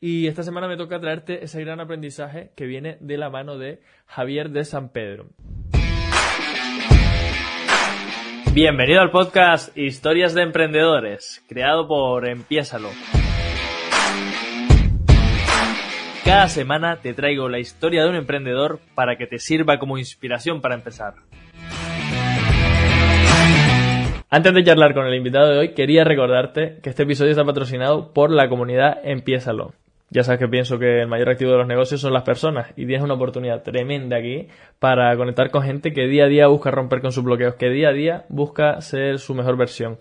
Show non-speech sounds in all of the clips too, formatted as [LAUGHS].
Y esta semana me toca traerte ese gran aprendizaje que viene de la mano de Javier de San Pedro. Bienvenido al podcast Historias de Emprendedores, creado por Empiésalo. Cada semana te traigo la historia de un emprendedor para que te sirva como inspiración para empezar. Antes de charlar con el invitado de hoy, quería recordarte que este episodio está patrocinado por la comunidad Empiésalo. Ya sabes que pienso que el mayor activo de los negocios son las personas y tienes una oportunidad tremenda aquí para conectar con gente que día a día busca romper con sus bloqueos, que día a día busca ser su mejor versión.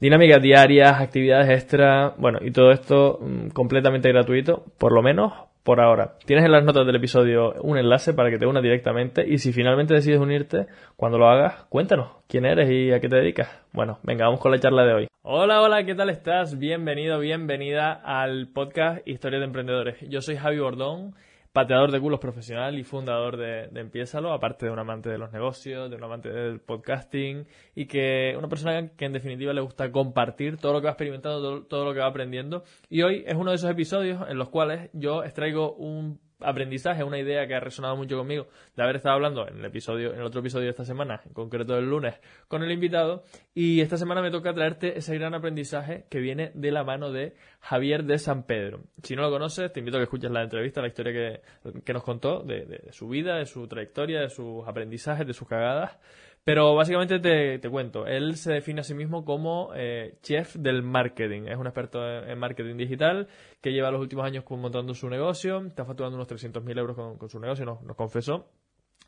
Dinámicas diarias, actividades extra, bueno, y todo esto mm, completamente gratuito, por lo menos por ahora. Tienes en las notas del episodio un enlace para que te unas directamente y si finalmente decides unirte, cuando lo hagas, cuéntanos quién eres y a qué te dedicas. Bueno, venga, vamos con la charla de hoy. Hola, hola, ¿qué tal estás? Bienvenido, bienvenida al podcast Historia de Emprendedores. Yo soy Javi Bordón pateador de culos profesional y fundador de, de Empiézalo, aparte de un amante de los negocios, de un amante del podcasting y que una persona que en definitiva le gusta compartir todo lo que va experimentando, todo, todo lo que va aprendiendo. Y hoy es uno de esos episodios en los cuales yo extraigo un aprendizaje, una idea que ha resonado mucho conmigo de haber estado hablando en el episodio, en otro episodio de esta semana, en concreto el lunes, con el invitado. Y esta semana me toca traerte ese gran aprendizaje que viene de la mano de Javier de San Pedro. Si no lo conoces, te invito a que escuches la entrevista, la historia que, nos contó de, de su vida, de su trayectoria, de sus aprendizajes, de sus cagadas. Pero básicamente te, te, cuento, él se define a sí mismo como eh, chef del marketing. Es un experto en marketing digital que lleva los últimos años montando su negocio, está facturando unos 300.000 euros con, su negocio, nos, nos, confesó.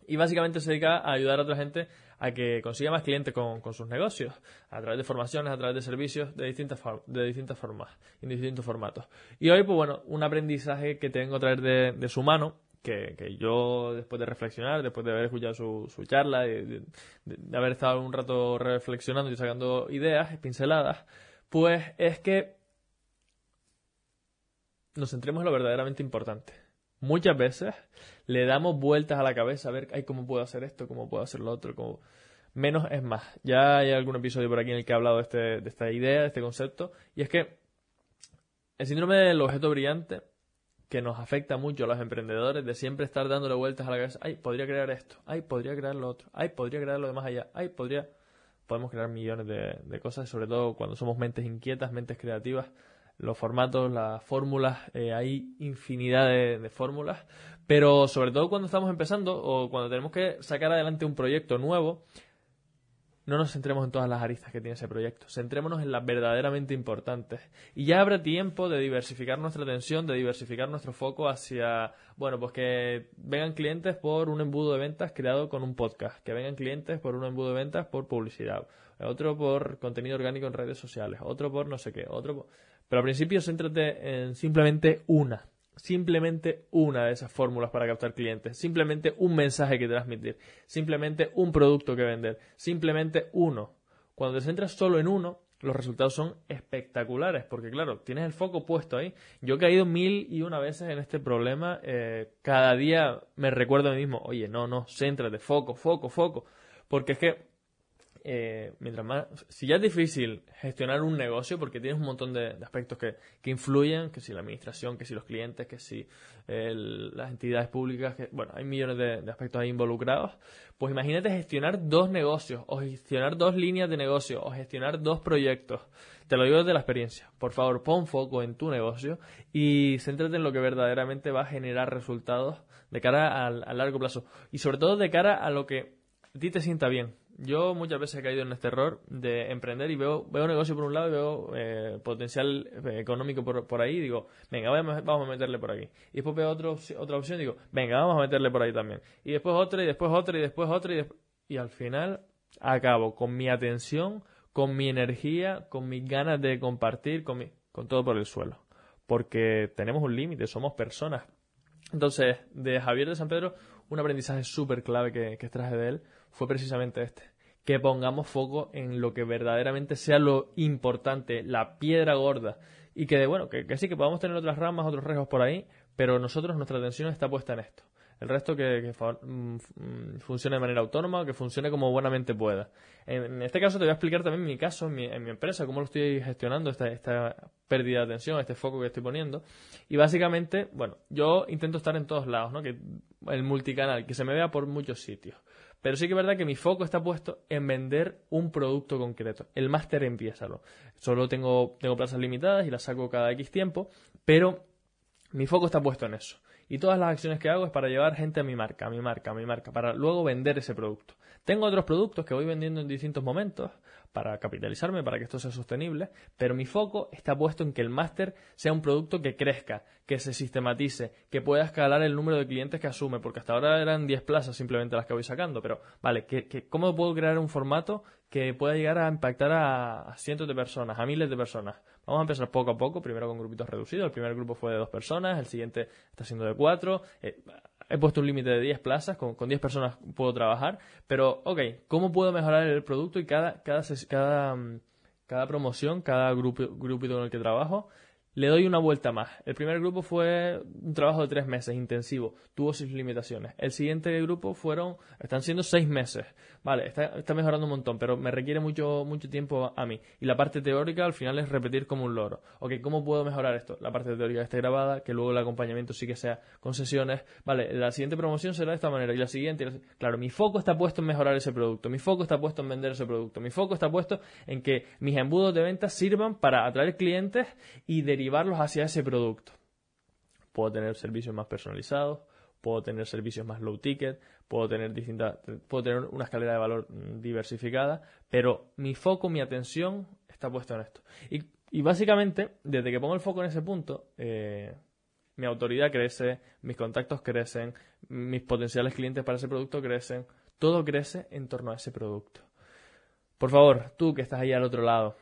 Y básicamente se dedica a ayudar a otra gente a que consiga más clientes con, con sus negocios, a través de formaciones, a través de servicios de distintas, de distintas formas, en distintos formatos. Y hoy, pues bueno, un aprendizaje que tengo a traer de, de su mano que, yo, después de reflexionar, después de haber escuchado su, charla, de, haber estado un rato reflexionando y sacando ideas, pinceladas, pues es que nos centremos en lo verdaderamente importante. Muchas veces le damos vueltas a la cabeza a ver, ¿cómo puedo hacer esto? ¿Cómo puedo hacer lo otro? ¿Cómo... Menos es más. Ya hay algún episodio por aquí en el que he hablado de, este, de esta idea, de este concepto, y es que el síndrome del objeto brillante que nos afecta mucho a los emprendedores de siempre estar dándole vueltas a la cabeza, ay, podría crear esto, ay, podría crear lo otro, ay, podría crear lo demás allá, ay, podría... Podemos crear millones de, cosas, sobre todo cuando somos mentes inquietas, mentes creativas, los formatos, las fórmulas, eh, hay infinidad de, de fórmulas, pero sobre todo cuando estamos empezando o cuando tenemos que sacar adelante un proyecto nuevo, no nos centremos en todas las aristas que tiene ese proyecto, centrémonos en las verdaderamente importantes. Y ya habrá tiempo de diversificar nuestra atención, de diversificar nuestro foco hacia, bueno, pues que vengan clientes por un embudo de ventas creado con un podcast, que vengan clientes por un embudo de ventas por publicidad, otro por contenido orgánico en redes sociales, otro por no sé qué, otro por... Pero al principio céntrate en simplemente una, simplemente una de esas fórmulas para captar clientes, simplemente un mensaje que transmitir, simplemente un producto que vender, simplemente uno. Cuando te centras solo en uno, los resultados son espectaculares, porque claro, tienes el foco puesto ahí. Yo he caído mil y una veces en este problema, eh, cada día me recuerdo a mí mismo, oye, no, no, céntrate, foco, foco, foco, porque es que eh, mientras más, si ya es difícil gestionar un negocio porque tienes un montón de, aspectos que, que, influyen, que si la administración, que si los clientes, que si las entidades públicas, que bueno, hay millones de, aspectos ahí involucrados, pues imagínate gestionar dos negocios, o gestionar dos líneas de negocio, o gestionar dos proyectos. Te lo digo desde la experiencia. Por favor, pon foco en tu negocio y céntrate en lo que verdaderamente va a generar resultados de cara al, a largo plazo. Y sobre todo de cara a lo que a ti te sienta bien yo muchas veces he caído en este error de emprender y veo, veo negocio por un lado y veo eh, potencial eh, económico por, por ahí y digo, venga, vamos a meterle por aquí. Y después veo otro, otra opción y digo, venga, vamos a meterle por ahí también. Y después otra y después otra y después otra y, y al final acabo con mi atención, con mi energía, con mis ganas de compartir, con, mi, con todo por el suelo. Porque tenemos un límite, somos personas. Entonces, de Javier de San Pedro, un aprendizaje súper clave que, que traje de él fue precisamente este. Que pongamos foco en lo que verdaderamente sea lo importante, la piedra gorda. Y que, bueno, que, sí, que podamos tener otras ramas, otros riesgos por ahí, pero nosotros, nuestra atención está puesta en esto. El resto que, mm, mm, funcione de manera autónoma, que funcione como buenamente pueda. En, este caso te voy a explicar también mi caso, en mi, en mi empresa, cómo lo estoy gestionando, esta, esta pérdida de atención, este foco que estoy poniendo. Y básicamente, bueno, yo intento estar en todos lados, ¿no? Que el multicanal, que se me vea por muchos sitios. Pero sí que es verdad que mi foco está puesto en vender un producto concreto. El máster empiézalo. Solo tengo, tengo plazas limitadas y las saco cada X tiempo, pero mi foco está puesto en eso. Y todas las acciones que hago es para llevar gente a mi marca, a mi marca, a mi marca, para luego vender ese producto. Tengo otros productos que voy vendiendo en distintos momentos para capitalizarme, para que esto sea sostenible, pero mi foco está puesto en que el máster sea un producto que crezca, que se sistematice, que pueda escalar el número de clientes que asume, porque hasta ahora eran 10 plazas simplemente las que voy sacando, pero vale, cómo puedo crear un formato que pueda llegar a impactar a, cientos de personas, a miles de personas? Vamos a empezar poco a poco, primero con grupitos reducidos, el primer grupo fue de dos personas, el siguiente está siendo de cuatro, eh, he puesto un límite de 10 plazas, con, con 10 personas puedo trabajar, pero, ok, ¿cómo puedo mejorar el producto y cada, cada, cada, mm, cada promoción, cada grupo, grupito con el que trabajo, le doy una vuelta más. El primer grupo fue un trabajo de tres meses, intensivo, tuvo sus limitaciones. El siguiente grupo fueron, están siendo seis meses. Vale, está, mejorando un montón, pero me requiere mucho, mucho tiempo a mí. Y la parte teórica al final es repetir como un loro. Ok, ¿cómo puedo mejorar esto? La parte teórica esté grabada, que luego el acompañamiento sí que sea con sesiones. Vale, la siguiente promoción será de esta manera y la siguiente. Claro, mi foco está puesto en mejorar ese producto, mi foco está puesto en vender ese producto, mi foco está puesto en que mis embudos de ventas sirvan para atraer clientes y derivar llevarlos hacia ese producto. Puedo tener servicios más personalizados, puedo tener servicios más low ticket, puedo tener distintas, puedo tener una escalera de valor diversificada, pero mi foco, mi atención está puesto en esto. Y, básicamente, desde que pongo el foco en ese punto, eh, mi autoridad crece, mis contactos crecen, mis potenciales clientes para ese producto crecen, todo crece en torno a ese producto. Por favor, tú que estás ahí al otro lado,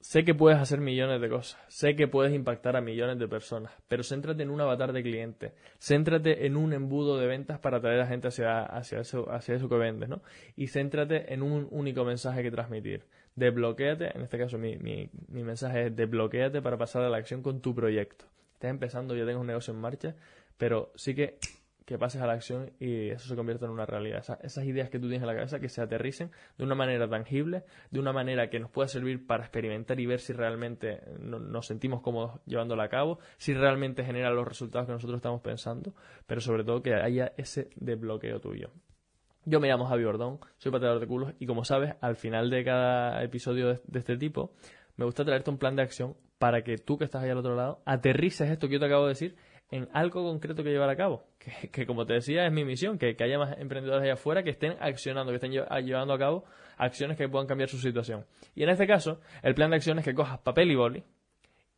Sé que puedes hacer millones de cosas, sé que puedes impactar a millones de personas, pero céntrate en un avatar de cliente, céntrate en un embudo de ventas para atraer a gente hacia, hacia, eso, hacia eso que vendes, ¿no? Y céntrate en un único mensaje que transmitir. Desbloquéate, en este caso mi, mi, mi mensaje es desbloquéate para pasar a la acción con tu proyecto. Estás empezando, ya tengo un negocio en marcha, pero sí que que pases a la acción y eso se convierta en una realidad. esas ideas que tú tienes en la cabeza que se aterricen de una manera tangible, de una manera que nos pueda servir para experimentar y ver si realmente nos sentimos cómodos llevándola a cabo, si realmente genera los resultados que nosotros estamos pensando, pero sobre todo que haya ese desbloqueo tuyo. Yo me llamo Javi Bordón, soy pateador de culos y como sabes, al final de cada episodio de, de este tipo, me gusta traerte un plan de acción para que tú que estás ahí al otro lado aterrices esto que yo te acabo de decir en algo concreto que llevar a cabo. [LAUGHS] Que, como te decía, es mi misión, que, haya más emprendedores allá afuera que estén accionando, que estén llevando a cabo acciones que puedan cambiar su situación. Y en este caso, el plan de acción es que cojas papel y boli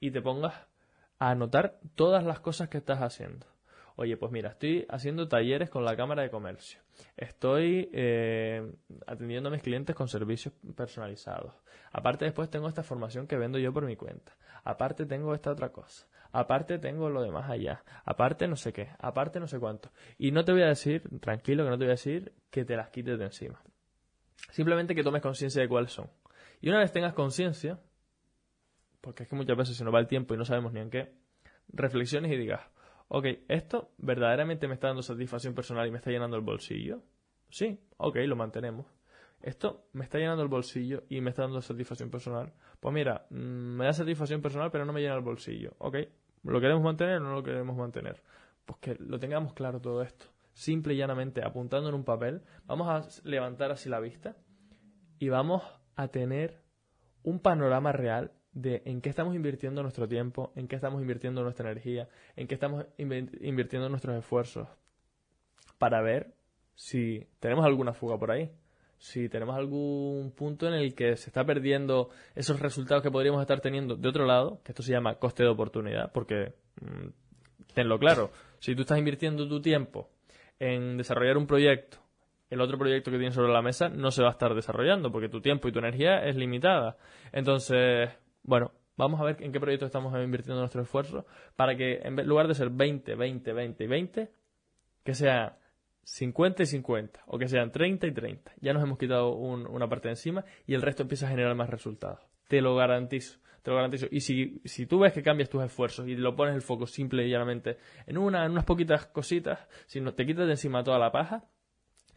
y te pongas a anotar todas las cosas que estás haciendo. Oye, pues mira, estoy haciendo talleres con la Cámara de Comercio. Estoy eh, atendiendo a mis clientes con servicios personalizados. Aparte después tengo esta formación que vendo yo por mi cuenta. Aparte tengo esta otra cosa. Aparte tengo lo demás allá. Aparte no sé qué. Aparte no sé cuánto. Y no te voy a decir, tranquilo que no te voy a decir que te las quites de encima. Simplemente que tomes conciencia de cuáles son. Y una vez tengas conciencia, porque es que muchas veces se nos va el tiempo y no sabemos ni en qué, reflexiones y digas, ok, ¿esto verdaderamente me está dando satisfacción personal y me está llenando el bolsillo? Sí, ok, lo mantenemos. ¿Esto me está llenando el bolsillo y me está dando satisfacción personal? Pues mira, mm, me da satisfacción personal pero no me llena el bolsillo. Ok, ¿lo queremos mantener o no lo queremos mantener? Pues que lo tengamos claro todo esto. Simple y llanamente, apuntando en un papel, vamos a levantar así la vista y vamos a tener un panorama real de en qué estamos invirtiendo nuestro tiempo, en qué estamos invirtiendo nuestra energía, en qué estamos invirtiendo nuestros esfuerzos, para ver si tenemos alguna fuga por ahí, si tenemos algún punto en el que se está perdiendo esos resultados que podríamos estar teniendo de otro lado, que esto se llama coste de oportunidad, porque mm, tenlo claro, si tú estás invirtiendo tu tiempo en desarrollar un proyecto, el otro proyecto que tienes sobre la mesa no se va a estar desarrollando, porque tu tiempo y tu energía es limitada. Entonces, bueno, vamos a ver en qué proyecto estamos invirtiendo nuestro esfuerzo para que en lugar de ser 20, 20, 20 y 20, que sea 50 y 50 o que sean 30 y 30. Ya nos hemos quitado una parte de encima y el resto empieza a generar más resultados. Te lo garantizo. te lo garantizo. Y si, si tú ves que cambias tus esfuerzos y lo pones el foco simple y llanamente en, una, en unas poquitas cositas, si no, te quitas de encima toda la paja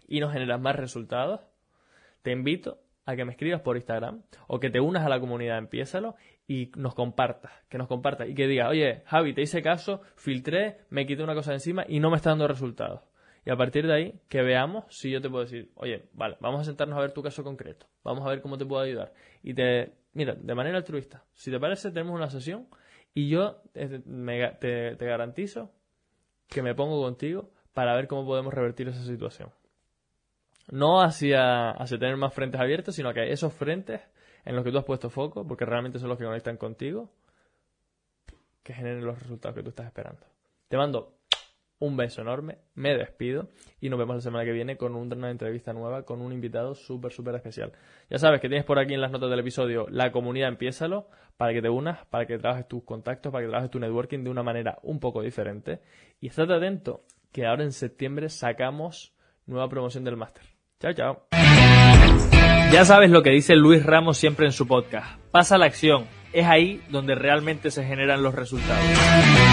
y no generas más resultados, te invito a que me escribas por Instagram o que te unas a la comunidad, empiézalo y nos compartas, que nos compartas y que digas, oye, Javi, te hice caso, filtré, me quité una cosa de encima y no me está dando resultados. Y a partir de ahí, que veamos si yo te puedo decir, oye, vale, vamos a sentarnos a ver tu caso concreto, vamos a ver cómo te puedo ayudar. Y te, mira, de manera altruista, si te parece, tenemos una sesión y yo te, te garantizo que me pongo contigo para ver cómo podemos revertir esa situación. No hacia, hacia tener más frentes abiertos, sino que esos frentes en los que tú has puesto foco, porque realmente son los que conectan contigo, que generen los resultados que tú estás esperando. Te mando un beso enorme, me despido y nos vemos la semana que viene con una entrevista nueva con un invitado súper, súper especial. Ya sabes que tienes por aquí en las notas del episodio la comunidad Empiézalo para que te unas, para que trabajes tus contactos, para que trabajes tu networking de una manera un poco diferente. Y estate atento que ahora en septiembre sacamos nueva promoción del máster. Chao, chao. Ya sabes lo que dice Luis Ramos siempre en su podcast. Pasa la acción. Es ahí donde realmente se generan los resultados.